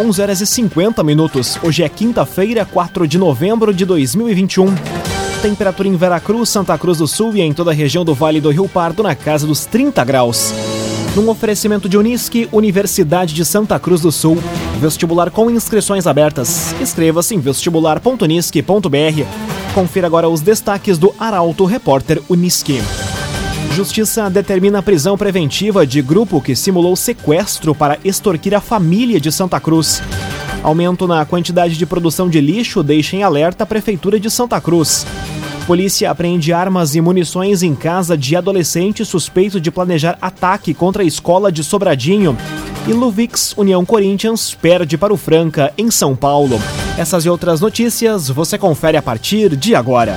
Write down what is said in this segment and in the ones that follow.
11 horas e 50 minutos. Hoje é quinta-feira, 4 de novembro de 2021. Temperatura em Veracruz, Santa Cruz do Sul e em toda a região do Vale do Rio Pardo na casa dos 30 graus. Num oferecimento de Unisque, Universidade de Santa Cruz do Sul. Vestibular com inscrições abertas. Inscreva-se em vestibular.unisque.br. Confira agora os destaques do Arauto Repórter Unisque. Justiça determina a prisão preventiva de grupo que simulou sequestro para extorquir a família de Santa Cruz. Aumento na quantidade de produção de lixo deixa em alerta a Prefeitura de Santa Cruz. Polícia apreende armas e munições em casa de adolescente suspeito de planejar ataque contra a escola de Sobradinho. E Luvix União Corinthians perde para o Franca, em São Paulo. Essas e outras notícias você confere a partir de agora.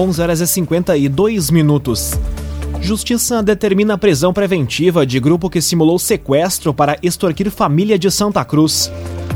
11 horas e 52 minutos. Justiça determina a prisão preventiva de grupo que simulou sequestro para extorquir família de Santa Cruz.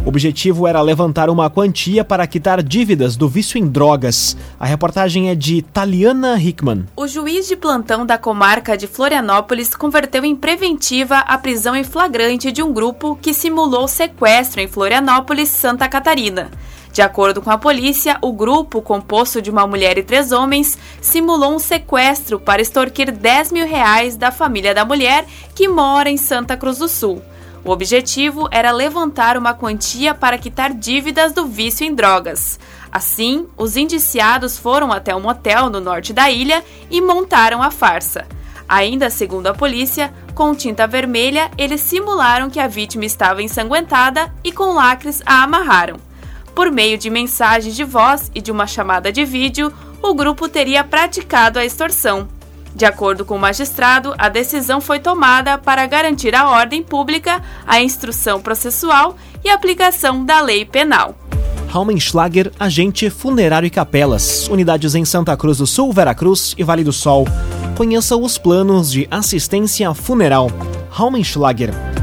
O objetivo era levantar uma quantia para quitar dívidas do vício em drogas. A reportagem é de Taliana Hickman. O juiz de plantão da comarca de Florianópolis converteu em preventiva a prisão em flagrante de um grupo que simulou sequestro em Florianópolis, Santa Catarina. De acordo com a polícia, o grupo, composto de uma mulher e três homens, simulou um sequestro para extorquir 10 mil reais da família da mulher que mora em Santa Cruz do Sul. O objetivo era levantar uma quantia para quitar dívidas do vício em drogas. Assim, os indiciados foram até um motel no norte da ilha e montaram a farsa. Ainda segundo a polícia, com tinta vermelha, eles simularam que a vítima estava ensanguentada e com lacres a amarraram. Por meio de mensagens de voz e de uma chamada de vídeo, o grupo teria praticado a extorsão. De acordo com o magistrado, a decisão foi tomada para garantir a ordem pública, a instrução processual e a aplicação da lei penal. Raumenschlager, agente funerário e capelas, unidades em Santa Cruz do Sul, Veracruz e Vale do Sol. Conheça os planos de assistência funeral. Raumenschlager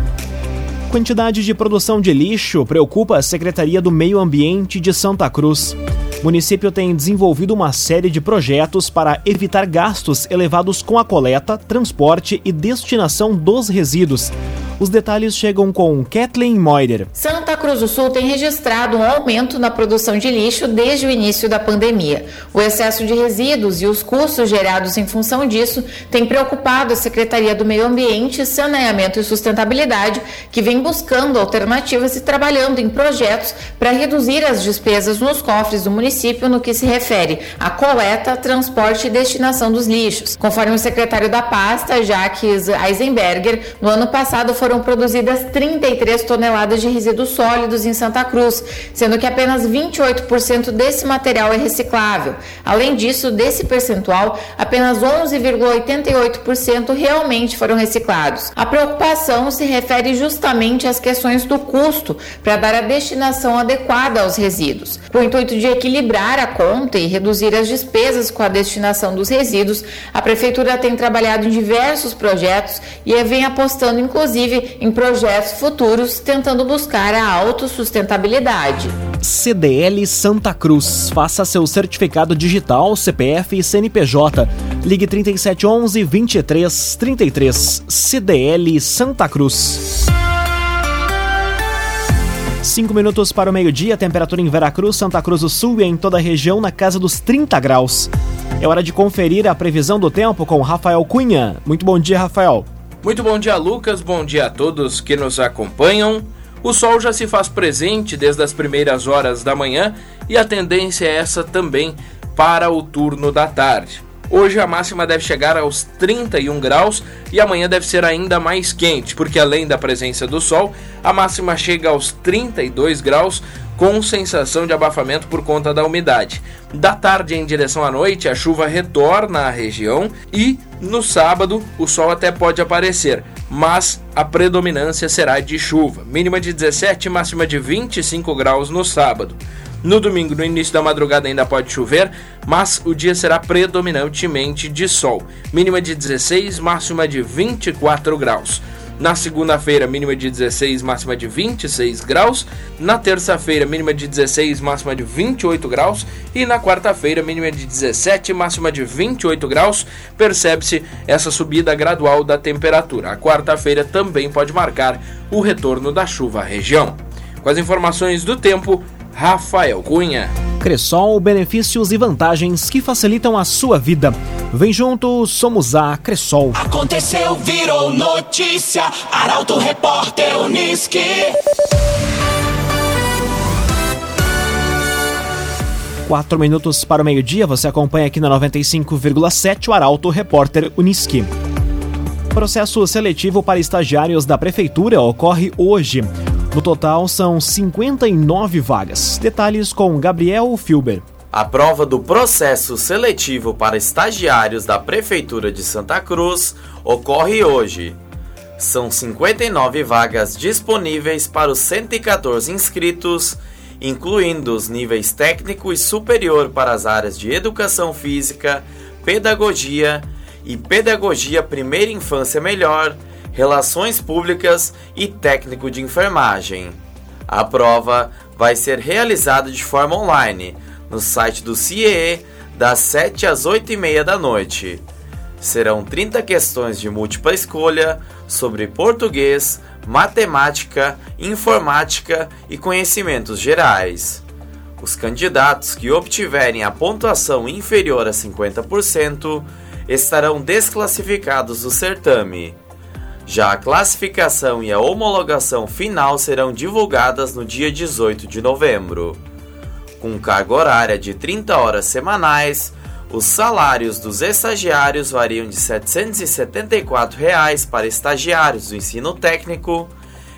quantidade de produção de lixo preocupa a Secretaria do Meio Ambiente de Santa Cruz. O município tem desenvolvido uma série de projetos para evitar gastos elevados com a coleta, transporte e destinação dos resíduos. Os detalhes chegam com Kathleen Moider. Santa Cruz do Sul tem registrado um aumento na produção de lixo desde o início da pandemia. O excesso de resíduos e os custos gerados em função disso têm preocupado a Secretaria do Meio Ambiente, Saneamento e Sustentabilidade, que vem buscando alternativas e trabalhando em projetos para reduzir as despesas nos cofres do município no que se refere à coleta, transporte e destinação dos lixos. Conforme o secretário da pasta, Jacques Eisenberger, no ano passado foram foram produzidas 33 toneladas de resíduos sólidos em Santa Cruz, sendo que apenas 28% desse material é reciclável. Além disso, desse percentual, apenas 11,88% realmente foram reciclados. A preocupação se refere justamente às questões do custo para dar a destinação adequada aos resíduos. Com o intuito de equilibrar a conta e reduzir as despesas com a destinação dos resíduos, a Prefeitura tem trabalhado em diversos projetos e vem apostando, inclusive, em projetos futuros, tentando buscar a autossustentabilidade. CDL Santa Cruz. Faça seu certificado digital, CPF e CNPJ. Ligue 3711 2333. CDL Santa Cruz. Cinco minutos para o meio-dia, temperatura em Veracruz, Santa Cruz do Sul e em toda a região na casa dos 30 graus. É hora de conferir a previsão do tempo com Rafael Cunha. Muito bom dia, Rafael. Muito bom dia, Lucas. Bom dia a todos que nos acompanham. O sol já se faz presente desde as primeiras horas da manhã e a tendência é essa também para o turno da tarde. Hoje a máxima deve chegar aos 31 graus e amanhã deve ser ainda mais quente, porque além da presença do sol, a máxima chega aos 32 graus com sensação de abafamento por conta da umidade. Da tarde em direção à noite, a chuva retorna à região e no sábado o sol até pode aparecer, mas a predominância será de chuva. Mínima de 17, máxima de 25 graus no sábado. No domingo, no início da madrugada, ainda pode chover, mas o dia será predominantemente de sol. Mínima de 16, máxima de 24 graus. Na segunda-feira, mínima de 16, máxima de 26 graus. Na terça-feira, mínima de 16, máxima de 28 graus. E na quarta-feira, mínima de 17, máxima de 28 graus. Percebe-se essa subida gradual da temperatura. A quarta-feira também pode marcar o retorno da chuva à região. Com as informações do tempo, Rafael Cunha. Cressol, benefícios e vantagens que facilitam a sua vida. Vem junto, somos a Cressol. Aconteceu, virou notícia. Arauto Repórter Uniski. Quatro minutos para o meio-dia, você acompanha aqui na 95,7 o Arauto Repórter Uniski. Processo seletivo para estagiários da Prefeitura ocorre hoje. No total, são 59 vagas. Detalhes com Gabriel Filber. A prova do processo seletivo para estagiários da Prefeitura de Santa Cruz ocorre hoje. São 59 vagas disponíveis para os 114 inscritos, incluindo os níveis técnico e superior para as áreas de educação física, pedagogia e pedagogia primeira infância melhor Relações Públicas e técnico de enfermagem. A prova vai ser realizada de forma online no site do CIE das 7 às 8 e meia da noite. Serão 30 questões de múltipla escolha sobre português, matemática, informática e conhecimentos gerais. Os candidatos que obtiverem a pontuação inferior a 50% estarão desclassificados do certame. Já a classificação e a homologação final serão divulgadas no dia 18 de novembro. Com carga horária de 30 horas semanais, os salários dos estagiários variam de 774 reais para estagiários do ensino técnico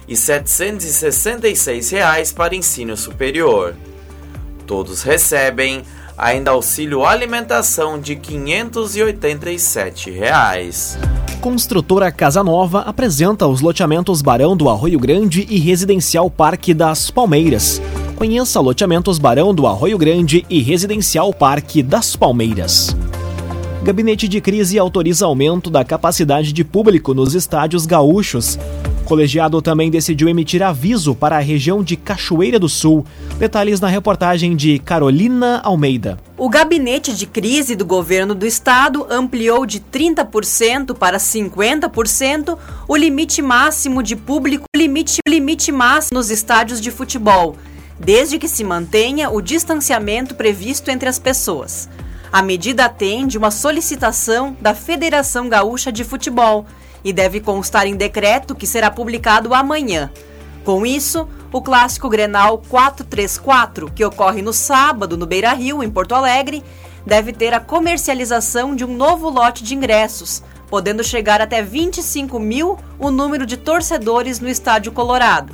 e 766 reais para ensino superior. Todos recebem ainda auxílio alimentação de 587 reais. Construtora Casa Nova apresenta os loteamentos Barão do Arroio Grande e Residencial Parque das Palmeiras. Conheça loteamentos Barão do Arroio Grande e Residencial Parque das Palmeiras. Gabinete de crise autoriza aumento da capacidade de público nos estádios gaúchos. O colegiado também decidiu emitir aviso para a região de Cachoeira do Sul. Detalhes na reportagem de Carolina Almeida. O gabinete de crise do governo do estado ampliou de 30% para 50% o limite máximo de público, limite, limite máximo nos estádios de futebol, desde que se mantenha o distanciamento previsto entre as pessoas. A medida atende uma solicitação da Federação Gaúcha de Futebol e deve constar em decreto que será publicado amanhã. Com isso, o clássico Grenal 434, que ocorre no sábado no Beira Rio, em Porto Alegre, deve ter a comercialização de um novo lote de ingressos, podendo chegar até 25 mil o número de torcedores no Estádio Colorado.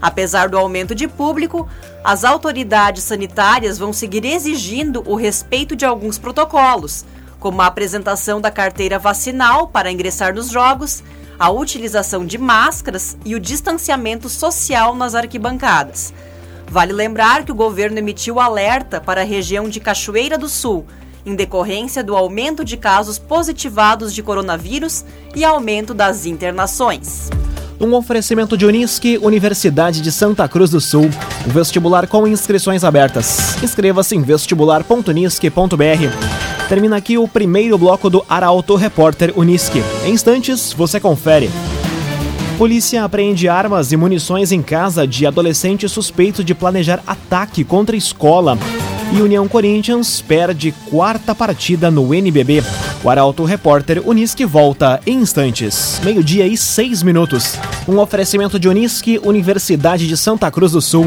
Apesar do aumento de público, as autoridades sanitárias vão seguir exigindo o respeito de alguns protocolos, como a apresentação da carteira vacinal para ingressar nos jogos, a utilização de máscaras e o distanciamento social nas arquibancadas. Vale lembrar que o governo emitiu alerta para a região de Cachoeira do Sul, em decorrência do aumento de casos positivados de coronavírus e aumento das internações. Um oferecimento de Unisque, Universidade de Santa Cruz do Sul. Vestibular com inscrições abertas. Inscreva-se em vestibular.unisque.br. Termina aqui o primeiro bloco do Arauto Repórter Unisque. Em instantes, você confere. Polícia apreende armas e munições em casa de adolescente suspeito de planejar ataque contra escola. E União Corinthians perde quarta partida no NBB. O Arauto Repórter Unisque volta em instantes. Meio-dia e seis minutos. Um oferecimento de Unisque, Universidade de Santa Cruz do Sul.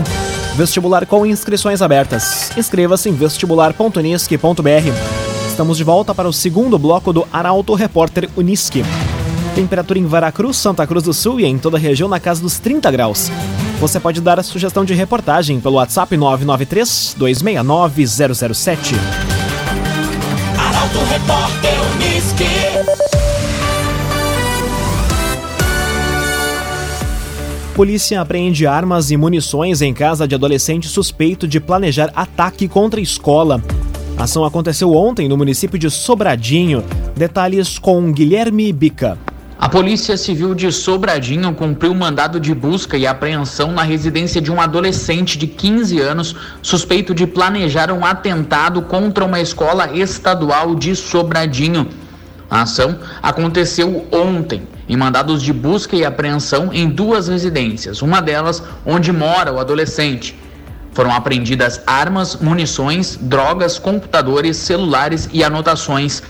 Vestibular com inscrições abertas. Inscreva-se em vestibular.unisque.br. Estamos de volta para o segundo bloco do Arauto Repórter Uniski. Temperatura em Veracruz, Santa Cruz do Sul e em toda a região na casa dos 30 graus. Você pode dar a sugestão de reportagem pelo WhatsApp 993 269 007. Arauto Repórter Uniski. Polícia apreende armas e munições em casa de adolescente suspeito de planejar ataque contra escola. A ação aconteceu ontem no município de Sobradinho. Detalhes com Guilherme Bica. A Polícia Civil de Sobradinho cumpriu mandado de busca e apreensão na residência de um adolescente de 15 anos suspeito de planejar um atentado contra uma escola estadual de Sobradinho. A ação aconteceu ontem em mandados de busca e apreensão em duas residências, uma delas onde mora o adolescente. Foram apreendidas armas, munições, drogas, computadores, celulares e anotações.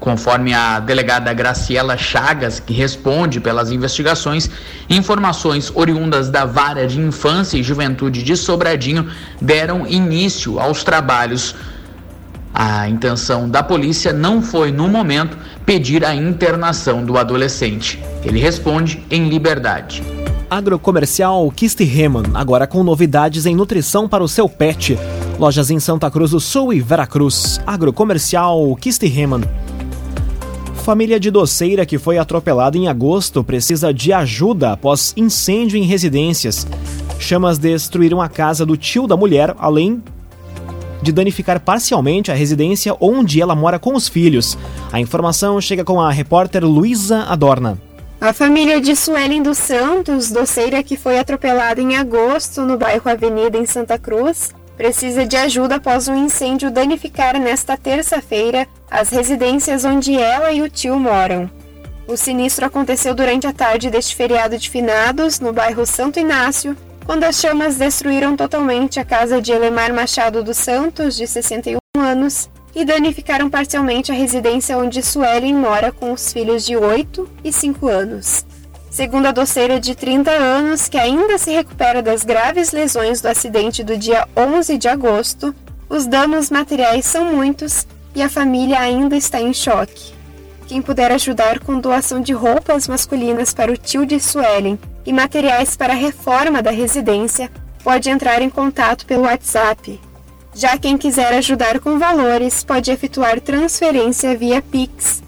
Conforme a delegada Graciela Chagas, que responde pelas investigações, informações oriundas da Vara de Infância e Juventude de Sobradinho deram início aos trabalhos. A intenção da polícia não foi, no momento, pedir a internação do adolescente. Ele responde em liberdade. Agrocomercial Kistiheman, agora com novidades em nutrição para o seu pet. Lojas em Santa Cruz do Sul e Veracruz. Agrocomercial Kistiheman. Família de doceira que foi atropelada em agosto precisa de ajuda após incêndio em residências. Chamas destruíram a casa do tio da mulher, além de danificar parcialmente a residência onde ela mora com os filhos. A informação chega com a repórter Luísa Adorna. A família de Suelen dos Santos, doceira que foi atropelada em agosto no bairro Avenida em Santa Cruz, precisa de ajuda após um incêndio danificar nesta terça-feira as residências onde ela e o tio moram. O sinistro aconteceu durante a tarde deste feriado de finados, no bairro Santo Inácio, quando as chamas destruíram totalmente a casa de Elemar Machado dos Santos, de 61 anos, e danificaram parcialmente a residência onde Suelen mora com os filhos de 8 e 5 anos. Segundo a doceira de 30 anos, que ainda se recupera das graves lesões do acidente do dia 11 de agosto, os danos materiais são muitos e a família ainda está em choque. Quem puder ajudar com doação de roupas masculinas para o tio de Suelen e materiais para a reforma da residência, pode entrar em contato pelo WhatsApp. Já quem quiser ajudar com valores, pode efetuar transferência via Pix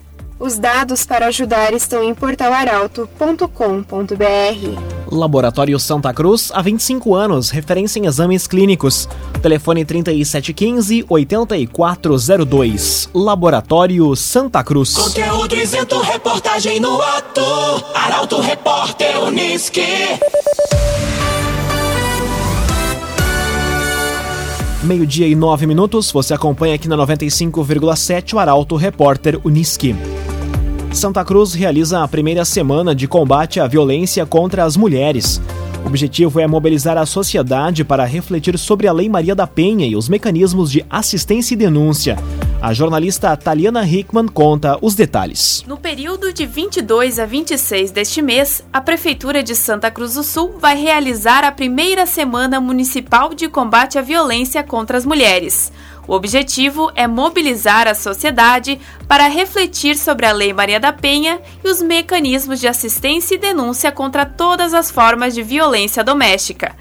os dados para ajudar estão em portalaralto.com.br. Laboratório Santa Cruz, há 25 anos, referência em exames clínicos. Telefone 3715-8402. Laboratório Santa Cruz. Conteúdo isento, reportagem no ato. Arauto Repórter Uniski. Meio-dia e nove minutos, você acompanha aqui na 95,7 o Arauto Repórter Uniski. Santa Cruz realiza a primeira semana de combate à violência contra as mulheres. O objetivo é mobilizar a sociedade para refletir sobre a Lei Maria da Penha e os mecanismos de assistência e denúncia. A jornalista Taliana Hickman conta os detalhes. No período de 22 a 26 deste mês, a Prefeitura de Santa Cruz do Sul vai realizar a primeira Semana Municipal de Combate à Violência contra as Mulheres. O objetivo é mobilizar a sociedade para refletir sobre a Lei Maria da Penha e os mecanismos de assistência e denúncia contra todas as formas de violência doméstica.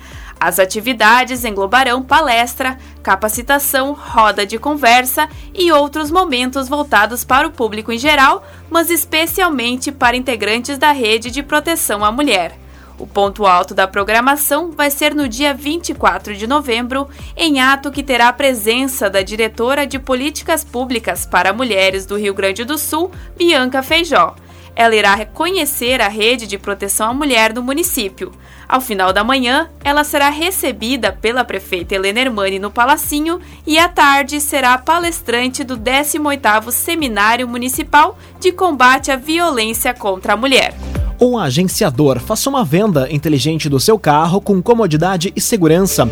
As atividades englobarão palestra, capacitação, roda de conversa e outros momentos voltados para o público em geral, mas especialmente para integrantes da rede de proteção à mulher. O ponto alto da programação vai ser no dia 24 de novembro, em ato que terá a presença da diretora de Políticas Públicas para Mulheres do Rio Grande do Sul, Bianca Feijó. Ela irá reconhecer a rede de proteção à mulher no município. Ao final da manhã, ela será recebida pela prefeita Helena Hermani no Palacinho e à tarde será palestrante do 18º Seminário Municipal de Combate à Violência contra a Mulher. Um agenciador. Faça uma venda inteligente do seu carro com comodidade e segurança.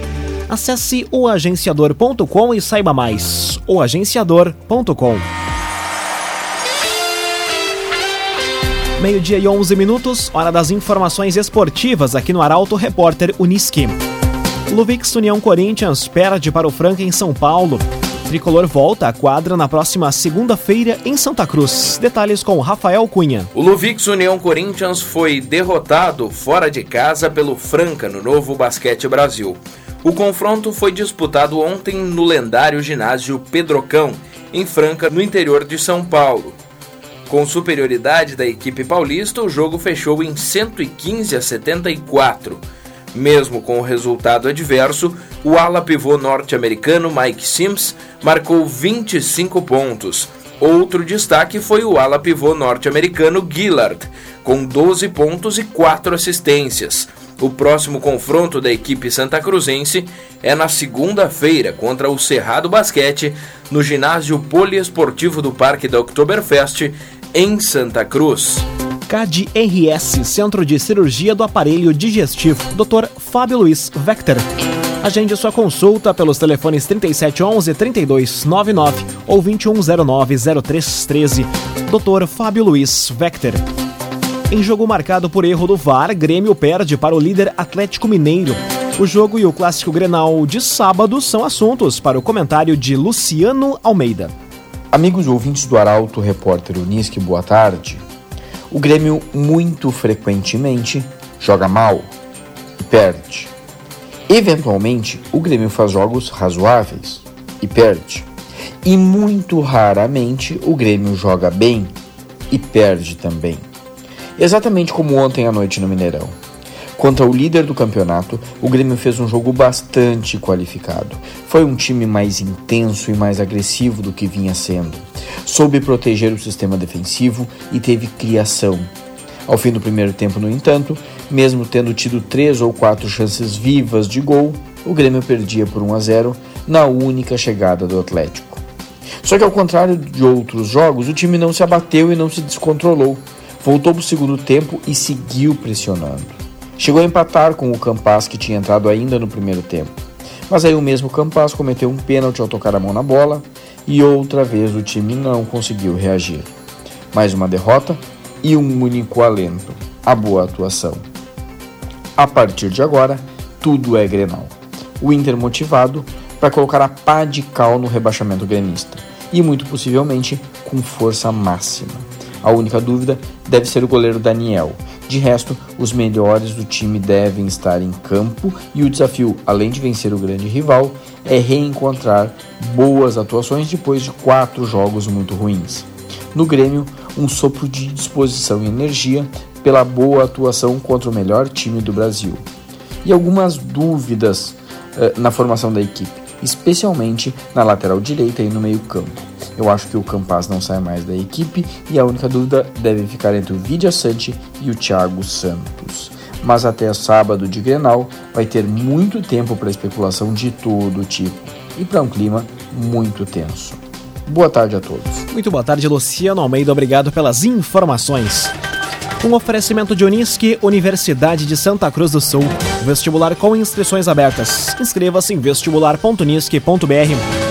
Acesse oagenciador.com e saiba mais. oagenciador.com Meio-dia e 11 minutos, hora das informações esportivas aqui no Arauto Repórter Uniski. Luvix União Corinthians perde para o Franca em São Paulo. tricolor volta à quadra na próxima segunda-feira em Santa Cruz. Detalhes com Rafael Cunha. O Luvix União Corinthians foi derrotado fora de casa pelo Franca no Novo Basquete Brasil. O confronto foi disputado ontem no lendário ginásio Pedrocão, em Franca, no interior de São Paulo. Com superioridade da equipe paulista, o jogo fechou em 115 a 74. Mesmo com o resultado adverso, o ala pivô norte-americano Mike Sims marcou 25 pontos. Outro destaque foi o ala pivô norte-americano Gillard, com 12 pontos e 4 assistências. O próximo confronto da equipe santa cruzense é na segunda-feira contra o Cerrado Basquete, no ginásio poliesportivo do Parque da Oktoberfest, em Santa Cruz. CAD-RS, Centro de Cirurgia do Aparelho Digestivo, Dr. Fábio Luiz Vector. Agende sua consulta pelos telefones 3711-3299 ou 2109-0313. Dr. Fábio Luiz Vector. Em jogo marcado por erro do VAR, Grêmio perde para o líder Atlético Mineiro. O jogo e o clássico Grenal de sábado são assuntos para o comentário de Luciano Almeida. Amigos ouvintes do Arauto, repórter Unisque, boa tarde. O Grêmio muito frequentemente joga mal e perde. Eventualmente, o Grêmio faz jogos razoáveis e perde. E muito raramente o Grêmio joga bem e perde também. Exatamente como ontem à noite no Mineirão. Contra o líder do campeonato, o Grêmio fez um jogo bastante qualificado. Foi um time mais intenso e mais agressivo do que vinha sendo. Soube proteger o sistema defensivo e teve criação. Ao fim do primeiro tempo, no entanto, mesmo tendo tido três ou quatro chances vivas de gol, o Grêmio perdia por 1 a 0 na única chegada do Atlético. Só que ao contrário de outros jogos, o time não se abateu e não se descontrolou. Voltou para o segundo tempo e seguiu pressionando. Chegou a empatar com o Campas que tinha entrado ainda no primeiro tempo. Mas aí o mesmo Campas cometeu um pênalti ao tocar a mão na bola e outra vez o time não conseguiu reagir. Mais uma derrota e um único alento: a boa atuação. A partir de agora, tudo é Grenal. O Inter motivado para colocar a pá de cal no rebaixamento gremista e muito possivelmente com força máxima. A única dúvida deve ser o goleiro Daniel. De resto, os melhores do time devem estar em campo e o desafio, além de vencer o grande rival, é reencontrar boas atuações depois de quatro jogos muito ruins. No Grêmio, um sopro de disposição e energia pela boa atuação contra o melhor time do Brasil. E algumas dúvidas uh, na formação da equipe, especialmente na lateral direita e no meio-campo. Eu acho que o Campas não sai mais da equipe e a única dúvida deve ficar entre o Vidia Sante e o Thiago Santos. Mas até sábado de Grenal vai ter muito tempo para especulação de todo tipo e para um clima muito tenso. Boa tarde a todos. Muito boa tarde, Luciano Almeida. Obrigado pelas informações. Um oferecimento de Unisque, Universidade de Santa Cruz do Sul. Vestibular com inscrições abertas. Inscreva-se em vestibular.unisque.br.